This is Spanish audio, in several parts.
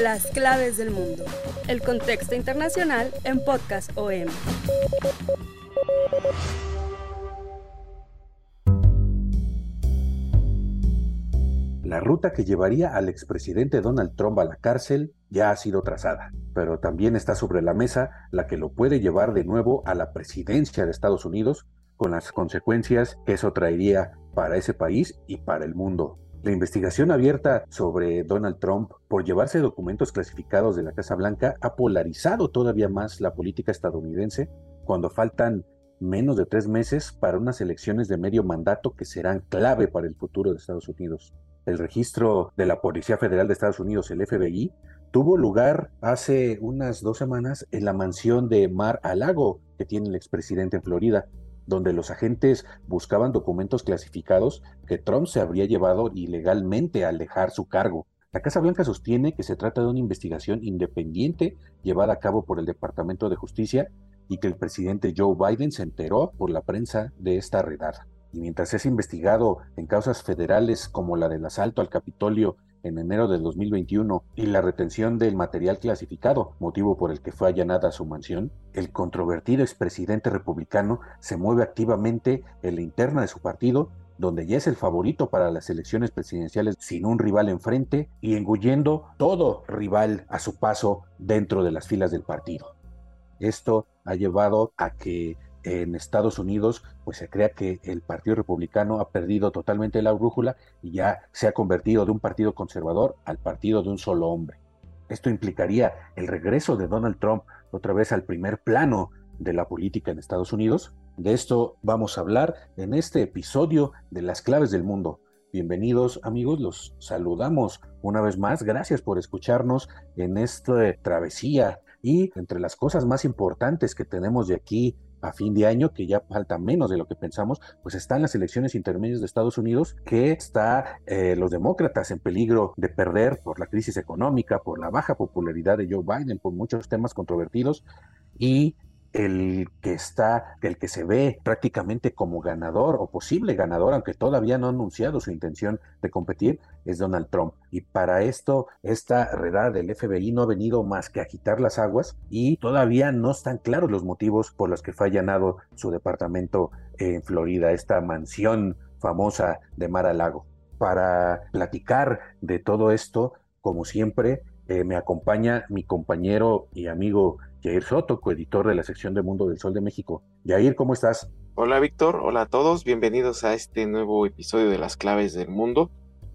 Las claves del mundo. El contexto internacional en Podcast OM. La ruta que llevaría al expresidente Donald Trump a la cárcel ya ha sido trazada, pero también está sobre la mesa la que lo puede llevar de nuevo a la presidencia de Estados Unidos, con las consecuencias que eso traería para ese país y para el mundo. La investigación abierta sobre Donald Trump por llevarse documentos clasificados de la Casa Blanca ha polarizado todavía más la política estadounidense cuando faltan menos de tres meses para unas elecciones de medio mandato que serán clave para el futuro de Estados Unidos. El registro de la Policía Federal de Estados Unidos, el FBI, tuvo lugar hace unas dos semanas en la mansión de Mar a Lago que tiene el expresidente en Florida, donde los agentes buscaban documentos clasificados que Trump se habría llevado ilegalmente al dejar su cargo. La Casa Blanca sostiene que se trata de una investigación independiente llevada a cabo por el Departamento de Justicia y que el presidente Joe Biden se enteró por la prensa de esta redada y mientras es investigado en causas federales como la del asalto al Capitolio en enero de 2021 y la retención del material clasificado, motivo por el que fue allanada su mansión, el controvertido expresidente republicano se mueve activamente en la interna de su partido, donde ya es el favorito para las elecciones presidenciales sin un rival enfrente y engullendo todo rival a su paso dentro de las filas del partido. Esto ha llevado a que en Estados Unidos, pues se crea que el Partido Republicano ha perdido totalmente la brújula y ya se ha convertido de un partido conservador al partido de un solo hombre. Esto implicaría el regreso de Donald Trump otra vez al primer plano de la política en Estados Unidos. De esto vamos a hablar en este episodio de Las Claves del Mundo. Bienvenidos amigos, los saludamos una vez más. Gracias por escucharnos en esta travesía y entre las cosas más importantes que tenemos de aquí a fin de año, que ya falta menos de lo que pensamos, pues están las elecciones intermedias de Estados Unidos, que está eh, los demócratas en peligro de perder por la crisis económica, por la baja popularidad de Joe Biden, por muchos temas controvertidos, y el que está, el que se ve prácticamente como ganador o posible ganador, aunque todavía no ha anunciado su intención de competir, es Donald Trump. Y para esto, esta redada del FBI no ha venido más que agitar las aguas y todavía no están claros los motivos por los que fue allanado su departamento en Florida, esta mansión famosa de Mar a Lago. Para platicar de todo esto, como siempre, eh, me acompaña mi compañero y amigo Jair Soto, coeditor de la sección de Mundo del Sol de México. Jair, ¿cómo estás? Hola Víctor, hola a todos, bienvenidos a este nuevo episodio de Las Claves del Mundo,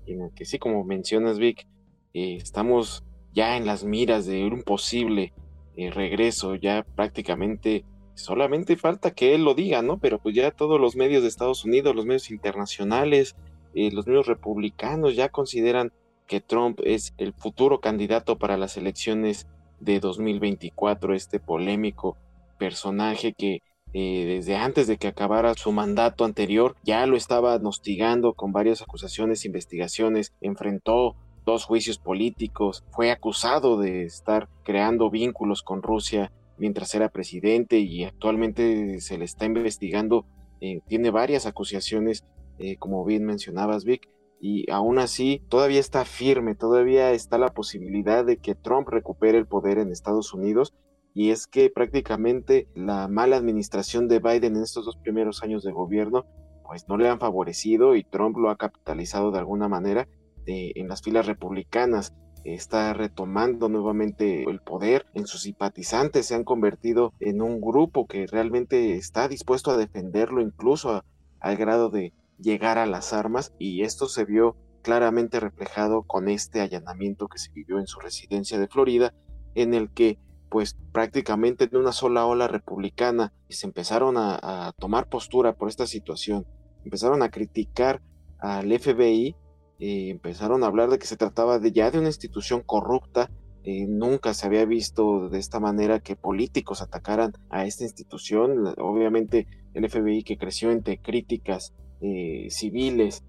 en el que sí, como mencionas Vic, eh, estamos ya en las miras de un posible eh, regreso, ya prácticamente solamente falta que él lo diga, ¿no? Pero pues ya todos los medios de Estados Unidos, los medios internacionales, los medios republicanos ya consideran que Trump es el futuro candidato para las elecciones de 2024, este polémico personaje que eh, desde antes de que acabara su mandato anterior ya lo estaba hostigando con varias acusaciones, investigaciones, enfrentó dos juicios políticos, fue acusado de estar creando vínculos con Rusia mientras era presidente y actualmente se le está investigando, eh, tiene varias acusaciones, eh, como bien mencionabas Vic, y aún así todavía está firme, todavía está la posibilidad de que Trump recupere el poder en Estados Unidos y es que prácticamente la mala administración de Biden en estos dos primeros años de gobierno pues no le han favorecido y Trump lo ha capitalizado de alguna manera en las filas republicanas. Está retomando nuevamente el poder, en sus simpatizantes se han convertido en un grupo que realmente está dispuesto a defenderlo incluso al grado de llegar a las armas y esto se vio claramente reflejado con este allanamiento que se vivió en su residencia de Florida, en el que pues prácticamente en una sola ola republicana se empezaron a, tomar postura por esta situación, empezaron a criticar al FBI eh, empezaron a hablar de que se trataba de ya de una institución corrupta. Eh, nunca se había visto de esta manera que políticos atacaran a esta institución. Obviamente el FBI que creció entre críticas eh, civiles,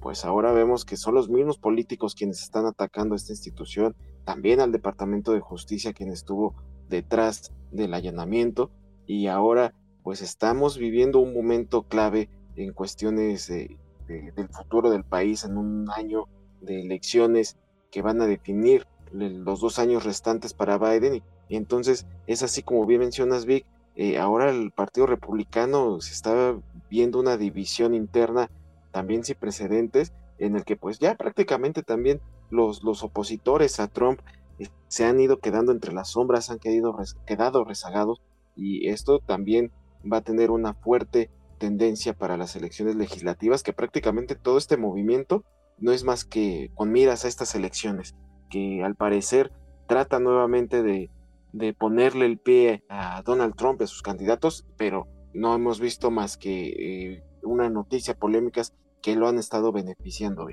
pues ahora vemos que son los mismos políticos quienes están atacando a esta institución, también al Departamento de Justicia quien estuvo detrás del allanamiento y ahora pues estamos viviendo un momento clave en cuestiones de del futuro del país en un año de elecciones que van a definir los dos años restantes para Biden. Y, entonces es así como bien mencionas, Vic, eh, ahora el Partido Republicano se está viendo una división interna también sin precedentes, en el que pues ya prácticamente también los, los opositores a Trump eh, se han ido quedando entre las sombras, han quedado, quedado rezagados y esto también va a tener una fuerte tendencia para las elecciones legislativas, que prácticamente todo este movimiento no es más que con miras a estas elecciones, que al parecer trata nuevamente de, de ponerle el pie a Donald Trump a sus candidatos, pero no hemos visto más que eh, una noticia polémicas que lo han estado beneficiando.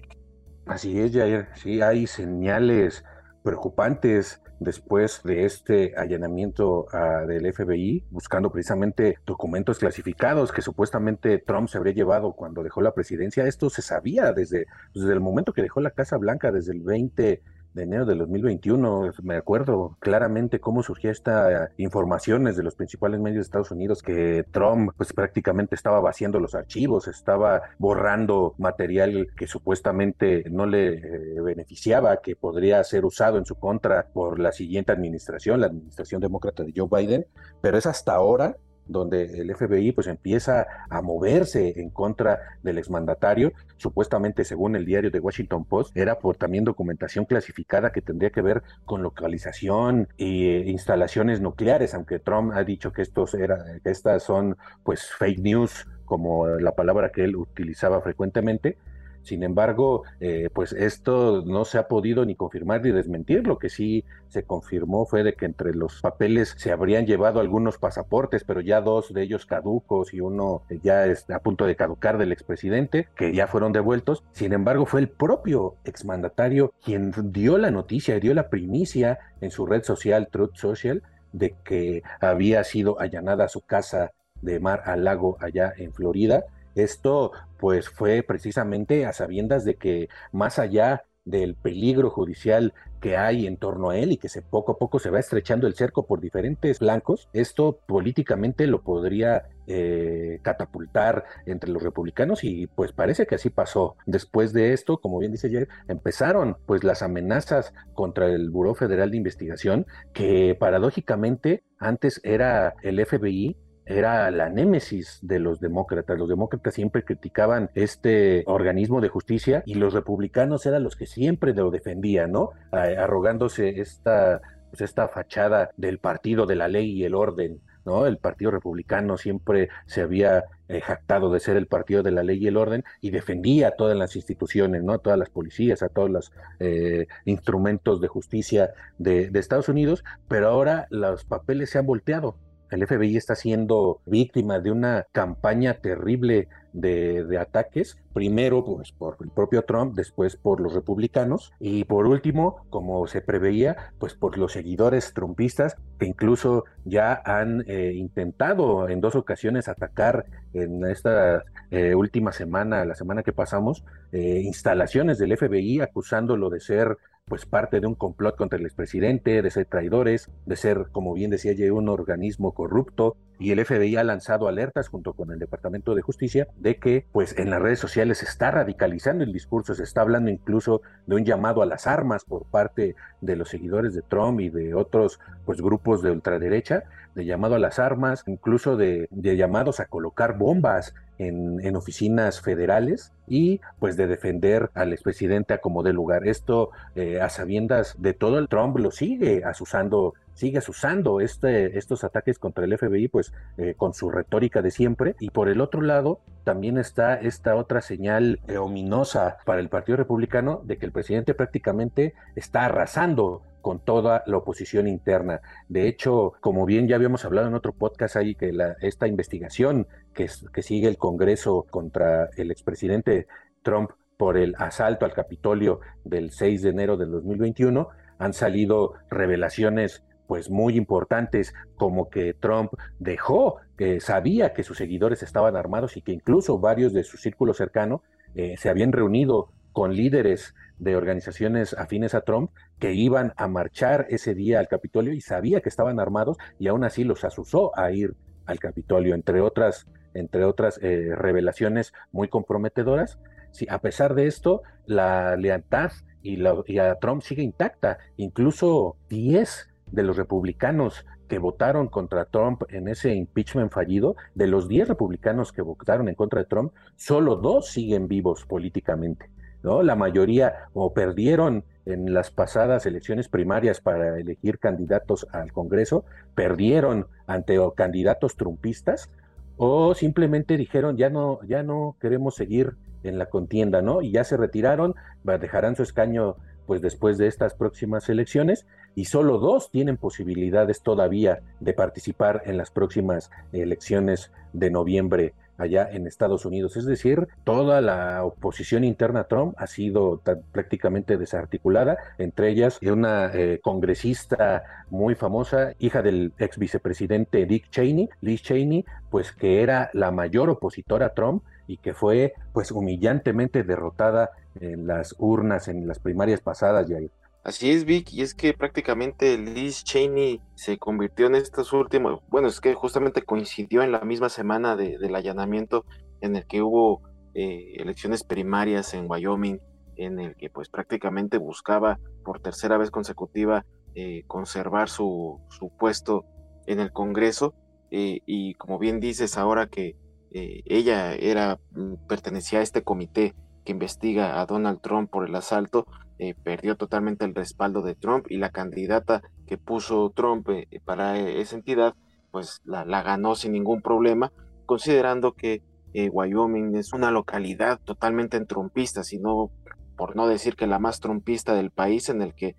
Así es, Jair. Sí, hay señales preocupantes después de este allanamiento ah, del FBI, buscando precisamente documentos clasificados que supuestamente Trump se habría llevado cuando dejó la presidencia. Esto se sabía desde, desde el momento que dejó la Casa Blanca, desde el 20 de enero de 2021. Me acuerdo claramente cómo surgía esta informaciones de los principales medios de Estados Unidos que Trump pues prácticamente estaba vaciando los archivos, estaba borrando material que supuestamente no le eh, beneficiaba, que podría ser usado en su contra por la siguiente administración, la administración demócrata de Joe Biden, pero es hasta ahora donde el FBI pues empieza a moverse en contra del exmandatario, supuestamente según el diario de Washington Post, era por también documentación clasificada que tendría que ver con localización e instalaciones nucleares, aunque Trump ha dicho que estos era, que estas son pues fake news como la palabra que él utilizaba frecuentemente, sin embargo, eh, pues esto no se ha podido ni confirmar ni desmentir. Lo que sí se confirmó fue de que entre los papeles se habrían llevado algunos pasaportes, pero ya dos de ellos caducos y uno ya a punto de caducar del expresidente, que ya fueron devueltos. Sin embargo, fue el propio exmandatario quien dio la noticia, dio la primicia en su red social, Truth Social, de que había sido allanada su casa de mar al lago allá en Florida esto pues fue precisamente a sabiendas de que más allá del peligro judicial que hay en torno a él y que se poco a poco se va estrechando el cerco por diferentes flancos, esto políticamente lo podría eh, catapultar entre los republicanos y pues parece que así pasó. Después de esto, como bien dice ayer, empezaron pues las amenazas contra el Buró Federal de Investigación que paradójicamente antes era el FBI era la némesis de los demócratas. Los demócratas siempre criticaban este organismo de justicia y los republicanos eran los que siempre lo defendían, ¿no? Arrogándose esta, pues esta fachada del partido de la ley y el orden. ¿no? El Partido Republicano siempre se había eh, jactado de ser el partido de la ley y el orden y defendía a todas las instituciones, ¿no? A todas las policías, a todos los eh, instrumentos de justicia de, de Estados Unidos, pero ahora los papeles se han volteado el FBI está siendo víctima de una campaña terrible de, ataques, primero pues por el propio Trump, después por los republicanos y por último, como se preveía, pues por los seguidores trumpistas que incluso ya han eh, intentado en dos ocasiones atacar en esta eh, última semana, la semana que pasamos, eh, instalaciones del FBI acusándolo de ser pues parte de un complot contra el expresidente, de ser traidores, de ser, como bien decía yo, un organismo corrupto, y el FBI ha lanzado alertas junto con el Departamento de Justicia de que pues en las redes sociales se está radicalizando el discurso, se está hablando incluso de un llamado a las armas por parte de los seguidores de Trump y de otros pues grupos de ultraderecha, de llamado a las armas, incluso de, llamados a colocar bombas en, oficinas federales y pues de defender al expresidente a como de lugar. Esto eh, a sabiendas de todo el Trump lo sigue asusando sigues usando este, estos ataques contra el FBI, pues eh, con su retórica de siempre. Y por el otro lado, también está esta otra señal eh, ominosa para el Partido Republicano de que el presidente prácticamente está arrasando con toda la oposición interna. De hecho, como bien ya habíamos hablado en otro podcast ahí, que esta investigación que, que sigue el Congreso contra el expresidente Trump por el asalto al Capitolio del 6 de enero del 2021, han salido revelaciones pues muy importantes como que Trump dejó, que sabía que sus seguidores estaban armados y que incluso varios de su círculo cercano eh, se habían reunido con líderes de organizaciones afines a Trump que iban a marchar ese día al Capitolio y sabía que estaban armados y aún así los asusó a ir al Capitolio, entre otras, entre otras eh, revelaciones muy comprometedoras. Sí, a pesar de esto, la lealtad y, la, y a Trump sigue intacta. Incluso 10 de los republicanos que votaron contra Trump en ese impeachment fallido, de los 10 republicanos que votaron en contra de Trump, solo dos siguen vivos políticamente. ¿no? La mayoría o perdieron en las pasadas elecciones primarias para elegir candidatos al Congreso, perdieron ante candidatos trumpistas o simplemente dijeron ya no ya no queremos seguir en la contienda, ¿no? Y ya se retiraron, dejarán su escaño pues después de estas próximas elecciones y solo dos tienen posibilidades todavía de participar en las próximas elecciones de noviembre allá en Estados Unidos. Es decir, toda la oposición interna a Trump ha sido prácticamente desarticulada, entre ellas una eh, congresista muy famosa, hija del ex vicepresidente Dick Cheney, Liz Cheney, pues que era la mayor opositora a Trump y que fue pues humillantemente derrotada en las urnas en las primarias pasadas, Jair. Así es, Vic, y es que prácticamente Liz Cheney se convirtió en estos últimos, bueno, es que justamente coincidió en la misma semana del allanamiento en el que hubo eh, elecciones primarias en Wyoming, en el que pues prácticamente buscaba por tercera vez consecutiva eh, conservar su, su, puesto en el Congreso, eh, y como bien dices ahora que ella era, mm, pertenecía a este comité que investiga a Donald Trump por el asalto, eh, perdió totalmente el respaldo de Trump y la candidata que puso Trump eh, para esa entidad, pues la, ganó sin ningún problema, considerando que eh, Wyoming es una localidad totalmente en trumpista, sino por no decir que la más trumpista del país, en el que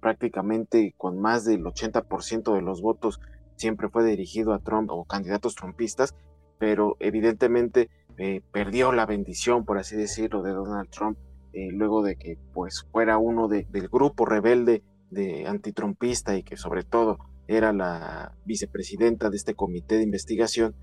prácticamente con más del 80% de los votos siempre fue dirigido a Trump o candidatos trumpistas, pero evidentemente perdió la bendición, por así decirlo, de Donald Trump eh, luego de que pues fuera uno del grupo rebelde de antitrumpista y que sobre todo era la vicepresidenta de este comité de investigación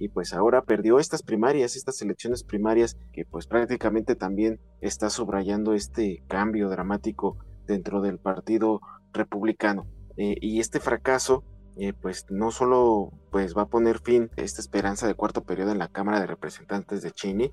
y pues ahora perdió estas primarias, estas elecciones primarias que pues prácticamente también está subrayando este cambio dramático dentro del partido republicano. Eh, y este fracaso eh, pues no solo pues va a poner fin a esta esperanza de cuarto periodo en la Cámara de Representantes de Cheney,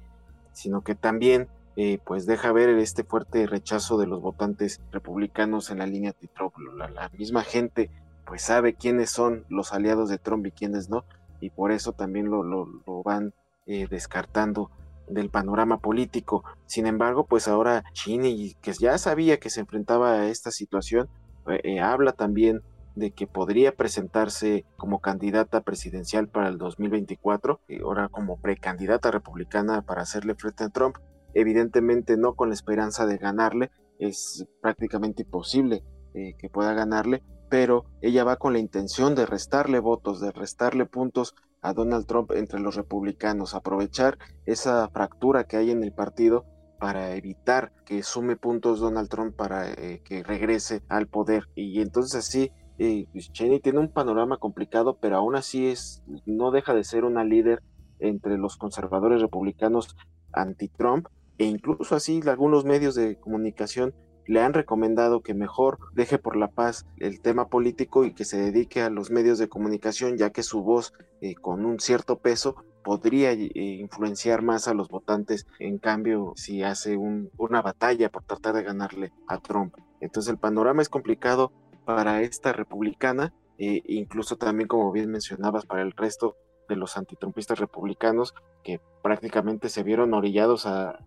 sino que también eh, pues deja ver este fuerte rechazo de los votantes republicanos en la línea de Trump. La, misma gente pues sabe quiénes son los aliados de Trump y quiénes no, y por eso también lo, lo, van eh, descartando del panorama político. Sin embargo, pues ahora Cheney, que ya sabía que se enfrentaba a esta situación, eh, habla también de que podría presentarse como candidata presidencial para el 2024, y ahora como precandidata republicana para hacerle frente a Trump evidentemente no con la esperanza de ganarle, es prácticamente imposible eh, que pueda ganarle, pero ella va con la intención de restarle votos, de restarle puntos a Donald Trump entre los republicanos, aprovechar esa fractura que hay en el partido para evitar que sume puntos Donald Trump para eh, que regrese al poder. Y entonces así, eh, pues, Cheney tiene un panorama complicado, pero aún así es, no deja de ser una líder entre los conservadores republicanos anti-Trump e incluso así algunos medios de comunicación le han recomendado que mejor deje por la paz el tema político y que se dedique a los medios de comunicación, ya que su voz eh, con un cierto peso podría eh, influenciar más a los votantes, en cambio, si hace una batalla por tratar de ganarle a Trump. Entonces el panorama es complicado para esta republicana, e incluso también, como bien mencionabas, para el resto de los antitrumpistas republicanos que prácticamente se vieron orillados a,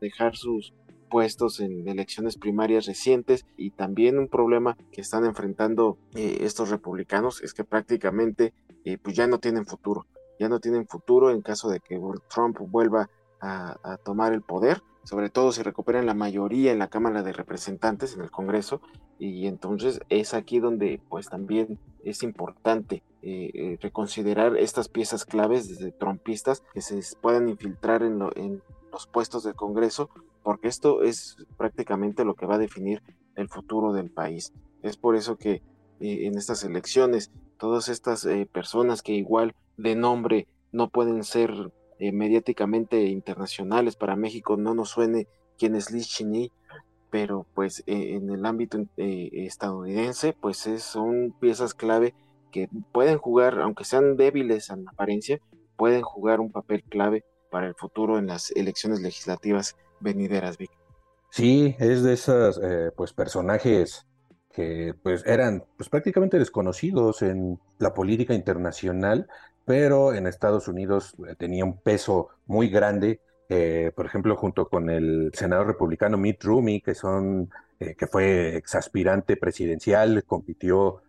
dejar sus puestos en elecciones primarias recientes y también un problema que están enfrentando eh, estos republicanos es que prácticamente eh, pues ya no tienen futuro, ya no tienen futuro en caso de que Trump vuelva a, tomar el poder, sobre todo si recuperan la mayoría en la Cámara de Representantes, en el Congreso, y entonces es aquí donde pues también es importante eh, reconsiderar estas piezas claves desde trumpistas que se puedan infiltrar en, lo, en los puestos del Congreso porque esto es prácticamente lo que va a definir el futuro del país. Es por eso que eh, en estas elecciones, todas estas eh, personas que igual de nombre no pueden ser eh, mediáticamente internacionales para México, no nos suene quién es Liz Cheney, pero pues en el ámbito estadounidense, pues son piezas clave que pueden jugar, aunque sean débiles en apariencia, pueden jugar un papel clave para el futuro en las elecciones legislativas venideras, Vic. Sí, es de esos pues personajes que pues eran pues prácticamente desconocidos en la política internacional, pero en Estados Unidos eh, tenía un peso muy grande, eh, por ejemplo, junto con el senador republicano Mitt Romney, que son eh, que fue exaspirante presidencial, compitió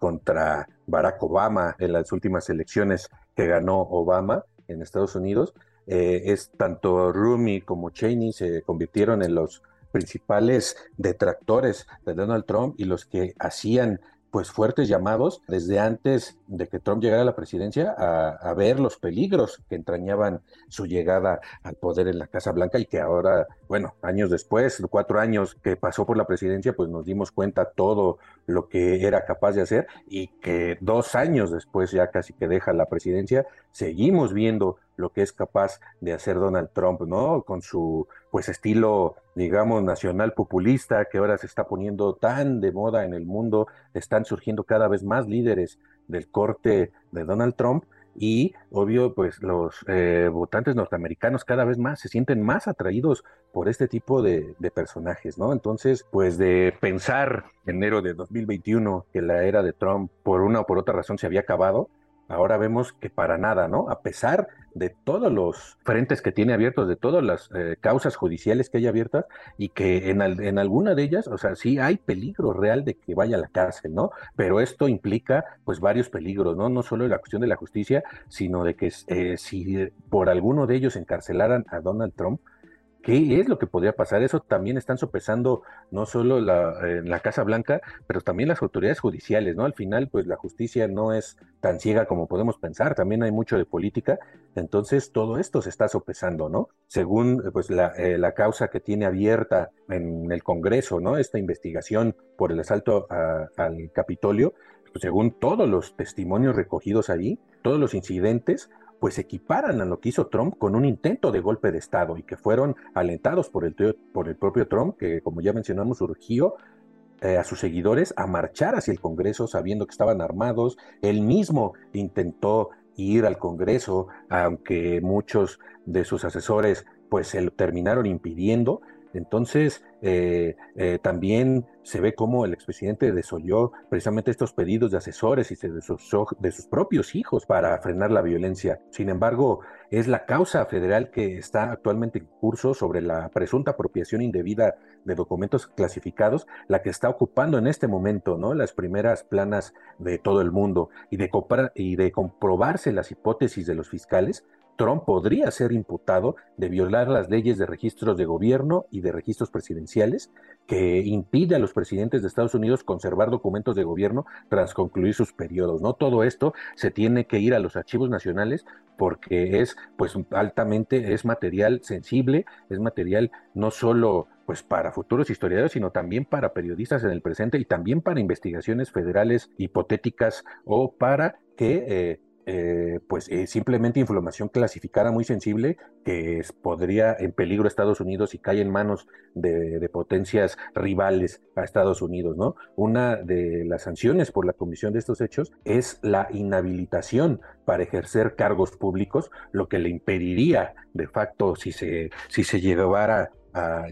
contra Barack Obama en las últimas elecciones que ganó Obama en Estados Unidos. es tanto Rumi como Cheney se convirtieron en los principales detractores de Donald Trump y los que hacían pues fuertes llamados desde antes de que Trump llegara a la presidencia a, ver los peligros que entrañaban su llegada al poder en la Casa Blanca y que ahora, bueno, años después, cuatro años que pasó por la presidencia, pues nos dimos cuenta todo lo que era capaz de hacer y que dos años después, ya casi que deja la presidencia, seguimos viendo lo que es capaz de hacer Donald Trump, ¿no? Con su pues estilo, digamos, nacional populista que ahora se está poniendo tan de moda en el mundo, están surgiendo cada vez más líderes del corte de Donald Trump y obvio pues los eh, votantes norteamericanos cada vez más se sienten más atraídos por este tipo de, de, personajes, ¿no? Entonces pues de pensar enero de 2021 que la era de Trump por una o por otra razón se había acabado, ahora vemos que para nada, ¿no? A pesar de todos los frentes que tiene abiertos, de todas las eh, causas judiciales que hay abiertas y que en, en, alguna de ellas, o sea, sí hay peligro real de que vaya a la cárcel, ¿no? Pero esto implica pues varios peligros, ¿no? No solo la cuestión de la justicia, sino de que eh, si por alguno de ellos encarcelaran a Donald Trump, ¿Qué es lo que podría pasar? Eso también están sopesando no solo la, en la Casa Blanca, pero también las autoridades judiciales, ¿no? Al final, pues la justicia no es tan ciega como podemos pensar, también hay mucho de política, entonces todo esto se está sopesando, ¿no? Según pues la, eh, la causa que tiene abierta en el Congreso, ¿no? Esta investigación por el asalto al Capitolio, pues, según todos los testimonios recogidos ahí, todos los incidentes, pues equiparan a lo que hizo Trump con un intento de golpe de Estado y que fueron alentados por el, por el propio Trump, que como ya mencionamos urgió eh, a sus seguidores a marchar hacia el Congreso sabiendo que estaban armados. Él mismo intentó ir al Congreso, aunque muchos de sus asesores pues se lo terminaron impidiendo. Entonces, eh, eh, también se ve cómo el expresidente desoyó precisamente estos pedidos de asesores y de sus, de sus propios hijos para frenar la violencia. Sin embargo, es la causa federal que está actualmente en curso sobre la presunta apropiación indebida de documentos clasificados, la que está ocupando en este momento ¿no? las primeras planas de todo el mundo y de, y de comprobarse las hipótesis de los fiscales, Trump podría ser imputado de violar las leyes de registros de gobierno y de registros presidenciales que impide a los presidentes de Estados Unidos conservar documentos de gobierno tras concluir sus periodos. No todo esto se tiene que ir a los archivos nacionales porque es pues altamente es material sensible, es material no solo pues para futuros historiadores, sino también para periodistas en el presente y también para investigaciones federales hipotéticas o para que eh, eh, pues eh, simplemente información clasificada muy sensible que podría en peligro a Estados Unidos y cae en manos de, potencias rivales a Estados Unidos, ¿no? Una de las sanciones por la comisión de estos hechos es la inhabilitación para ejercer cargos públicos, lo que le impediría de facto si se, si se llevara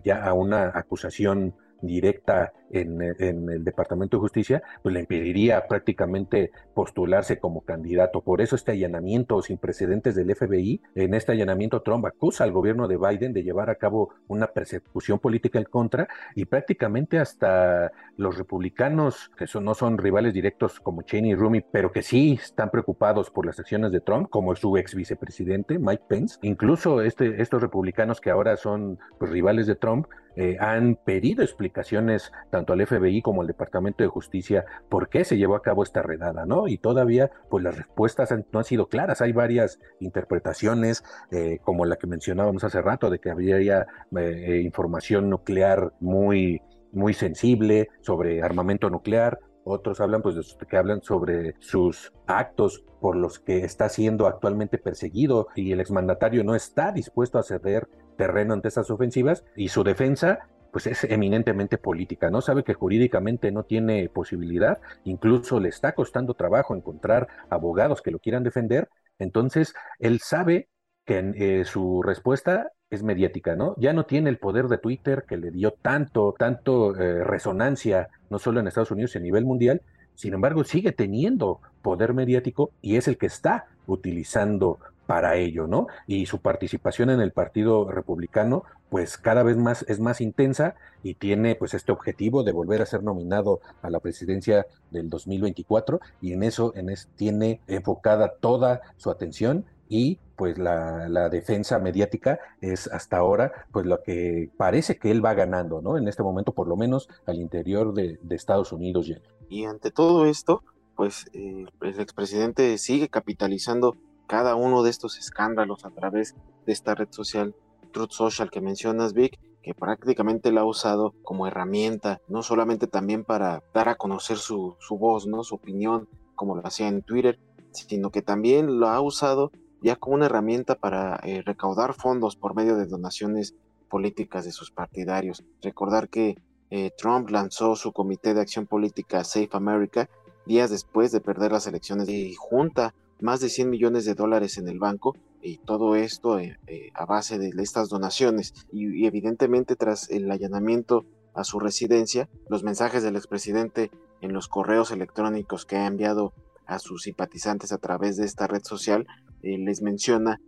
ya a una acusación directa en, el Departamento de Justicia, pues le impediría prácticamente postularse como candidato. Por eso este allanamiento sin precedentes del FBI, en este allanamiento Trump acusa al gobierno de Biden de llevar a cabo una persecución política en contra y prácticamente hasta los republicanos, que no son rivales directos como Cheney y Rumi, pero que sí están preocupados por las acciones de Trump, como su ex vicepresidente Mike Pence, incluso este, estos republicanos que ahora son pues, rivales de Trump, eh, han pedido explicaciones tanto al FBI como al Departamento de Justicia por qué se llevó a cabo esta redada, ¿no? Y todavía, pues las respuestas no han sido claras. Hay varias interpretaciones, eh, como la que mencionábamos hace rato, de que habría eh, información nuclear muy, muy sensible sobre armamento nuclear. Otros hablan, pues, que hablan sobre sus actos por los que está siendo actualmente perseguido y el exmandatario no está dispuesto a ceder terreno ante estas ofensivas y su defensa pues es eminentemente política, ¿no? Sabe que jurídicamente no tiene posibilidad, incluso le está costando trabajo encontrar abogados que lo quieran defender, entonces él sabe que eh, su respuesta es mediática, ¿no? Ya no tiene el poder de Twitter que le dio tanto, tanto eh, resonancia, no solo en Estados Unidos, sino a nivel mundial, sin embargo sigue teniendo poder mediático y es el que está utilizando para ello, ¿no? Y su participación en el Partido Republicano, pues cada vez más es más intensa y tiene pues este objetivo de volver a ser nominado a la presidencia del 2024 y en eso en tiene enfocada toda su atención y pues la, defensa mediática es hasta ahora pues lo que parece que él va ganando, ¿no? En este momento por lo menos al interior de, Estados Unidos. Y ante todo esto, pues eh, el expresidente sigue capitalizando cada uno de estos escándalos a través de esta red social, Truth Social que mencionas, Vic, que prácticamente la ha usado como herramienta, no solamente también para dar a conocer su, su voz, ¿no? su opinión, como lo hacía en Twitter, sino que también lo ha usado ya como una herramienta para eh, recaudar fondos por medio de donaciones políticas de sus partidarios. Recordar que eh, Trump lanzó su Comité de Acción Política Safe America días después de perder las elecciones y junta más de 100 millones de dólares en el banco y todo esto eh, eh, a base de estas donaciones y, evidentemente tras el allanamiento a su residencia, los mensajes del expresidente en los correos electrónicos que ha enviado a sus simpatizantes a través de esta red social eh, les menciona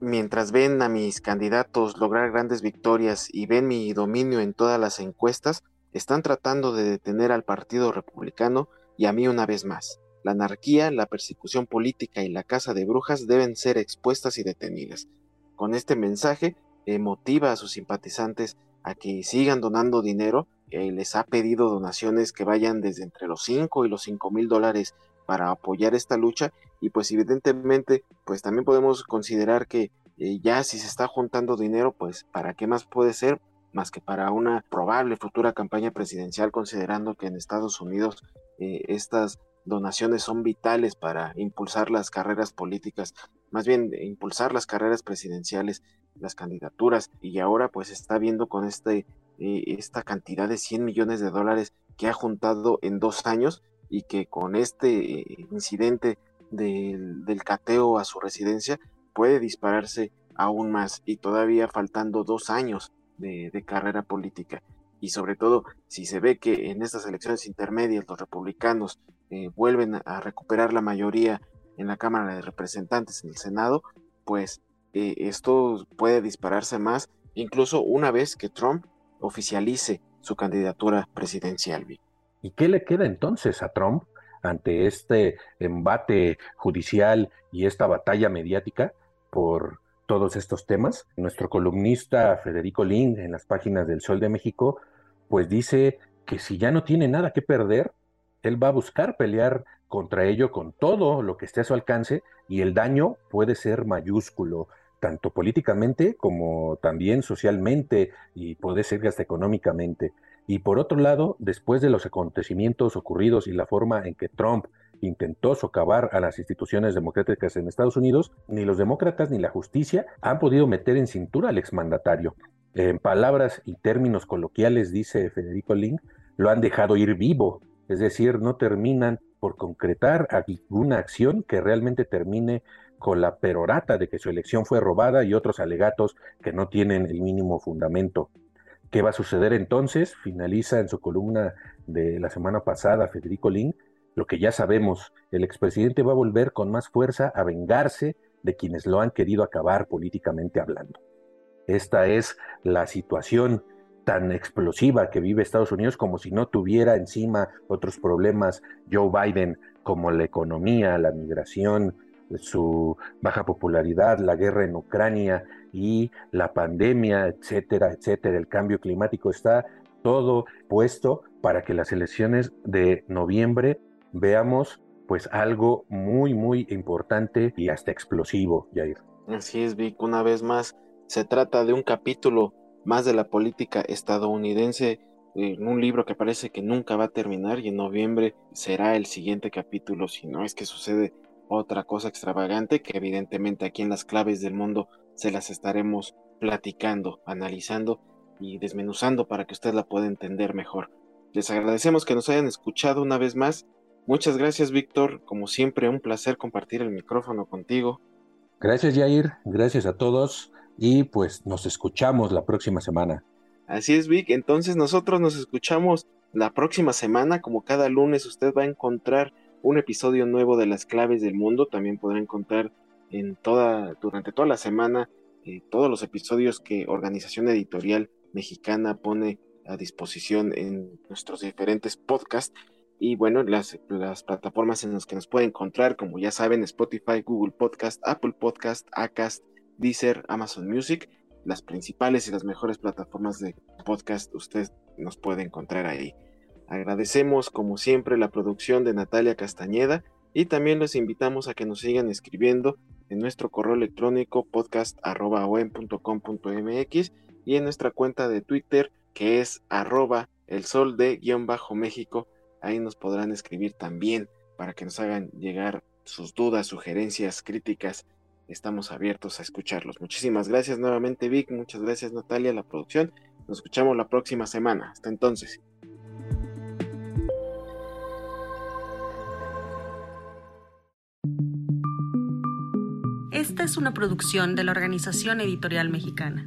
mientras ven a mis candidatos lograr grandes victorias y ven mi dominio en todas las encuestas, están tratando de detener al Partido Republicano y a mí una vez más. La anarquía, la persecución política y la caza de brujas deben ser expuestas y detenidas. Con este mensaje eh, motiva a sus simpatizantes a que sigan donando dinero. Eh, les ha pedido donaciones que vayan desde entre los 5 y los 5 mil dólares para apoyar esta lucha y pues evidentemente pues también podemos considerar que eh, ya si se está juntando dinero pues para qué más puede ser más que para una probable futura campaña presidencial considerando que en Estados Unidos estas donaciones son vitales para impulsar las carreras políticas, más bien impulsar las carreras presidenciales, las candidaturas, y ahora pues está viendo con este, eh, esta cantidad de 100 millones de dólares que ha juntado en dos años y que con este eh, incidente del, cateo a su residencia puede dispararse aún más y todavía faltando dos años de, de carrera política. Y sobre todo si se ve que en estas elecciones intermedias los republicanos eh, vuelven a recuperar la mayoría en la Cámara de Representantes, en el Senado, pues eh, esto puede dispararse más, incluso una vez que Trump oficialice su candidatura presidencial. ¿Y qué le queda entonces a Trump ante este embate judicial y esta batalla mediática por todos estos temas? Nuestro columnista Federico Ling en las páginas del Sol de México, pues dice que si ya no tiene nada que perder, él va a buscar pelear contra ello con todo lo que esté a su alcance y el daño puede ser mayúsculo, tanto políticamente como también socialmente y puede ser hasta económicamente. Y por otro lado, después de los acontecimientos ocurridos y la forma en que Trump intentó socavar a las instituciones democráticas en Estados Unidos, ni los demócratas ni la justicia han podido meter en cintura al exmandatario. En palabras y términos coloquiales, dice Federico Ling, lo han dejado ir vivo es decir, no terminan por concretar alguna acción que realmente termine con la perorata de que su elección fue robada y otros alegatos que no tienen el mínimo fundamento. ¿Qué va a suceder entonces? Finaliza en su columna de la semana pasada Federico Lin, lo que ya sabemos, el expresidente va a volver con más fuerza a vengarse de quienes lo han querido acabar políticamente hablando. Esta es la situación tan explosiva que vive Estados Unidos como si no tuviera encima otros problemas. Joe Biden como la economía, la migración su baja popularidad, la guerra en Ucrania y la pandemia, etcétera, etcétera, el cambio climático, está todo puesto para que las elecciones de noviembre veamos pues algo muy, muy importante y hasta explosivo, Jair. Así es, Vic, una vez más, se trata de un capítulo más de la política estadounidense en un libro que parece que nunca va a terminar y en noviembre será el siguiente capítulo, si no es que sucede otra cosa extravagante que evidentemente aquí en las claves del mundo se las estaremos platicando, analizando y desmenuzando para que usted la pueda entender mejor. Les agradecemos que nos hayan escuchado una vez más. Muchas gracias, Víctor. Como siempre, un placer compartir el micrófono contigo. Gracias, Jair. Gracias a todos. Y pues nos escuchamos la próxima semana. Así es, Vic. Entonces nosotros nos escuchamos la próxima semana. Como cada lunes usted va a encontrar un episodio nuevo de las claves del mundo. También podrá encontrar en toda, durante toda la semana eh, todos los episodios que Organización Editorial Mexicana pone a disposición en nuestros diferentes podcasts. Y bueno, las, las plataformas en las que nos puede encontrar, como ya saben, Spotify, Google Podcast, Apple Podcast, Acast, Deezer, Amazon Music, las principales y las mejores plataformas de podcast, usted nos puede encontrar ahí. Agradecemos como siempre la producción de Natalia Castañeda y también los invitamos a que nos sigan escribiendo en nuestro correo electrónico podcast.com.mx y en nuestra cuenta de Twitter que es arroba el sol de guion bajo México. Ahí nos podrán escribir también para que nos hagan llegar sus dudas, sugerencias, críticas. Estamos abiertos a escucharlos. Muchísimas gracias nuevamente Vic, muchas gracias Natalia, la producción. Nos escuchamos la próxima semana. Hasta entonces. Esta es una producción de la Organización Editorial Mexicana.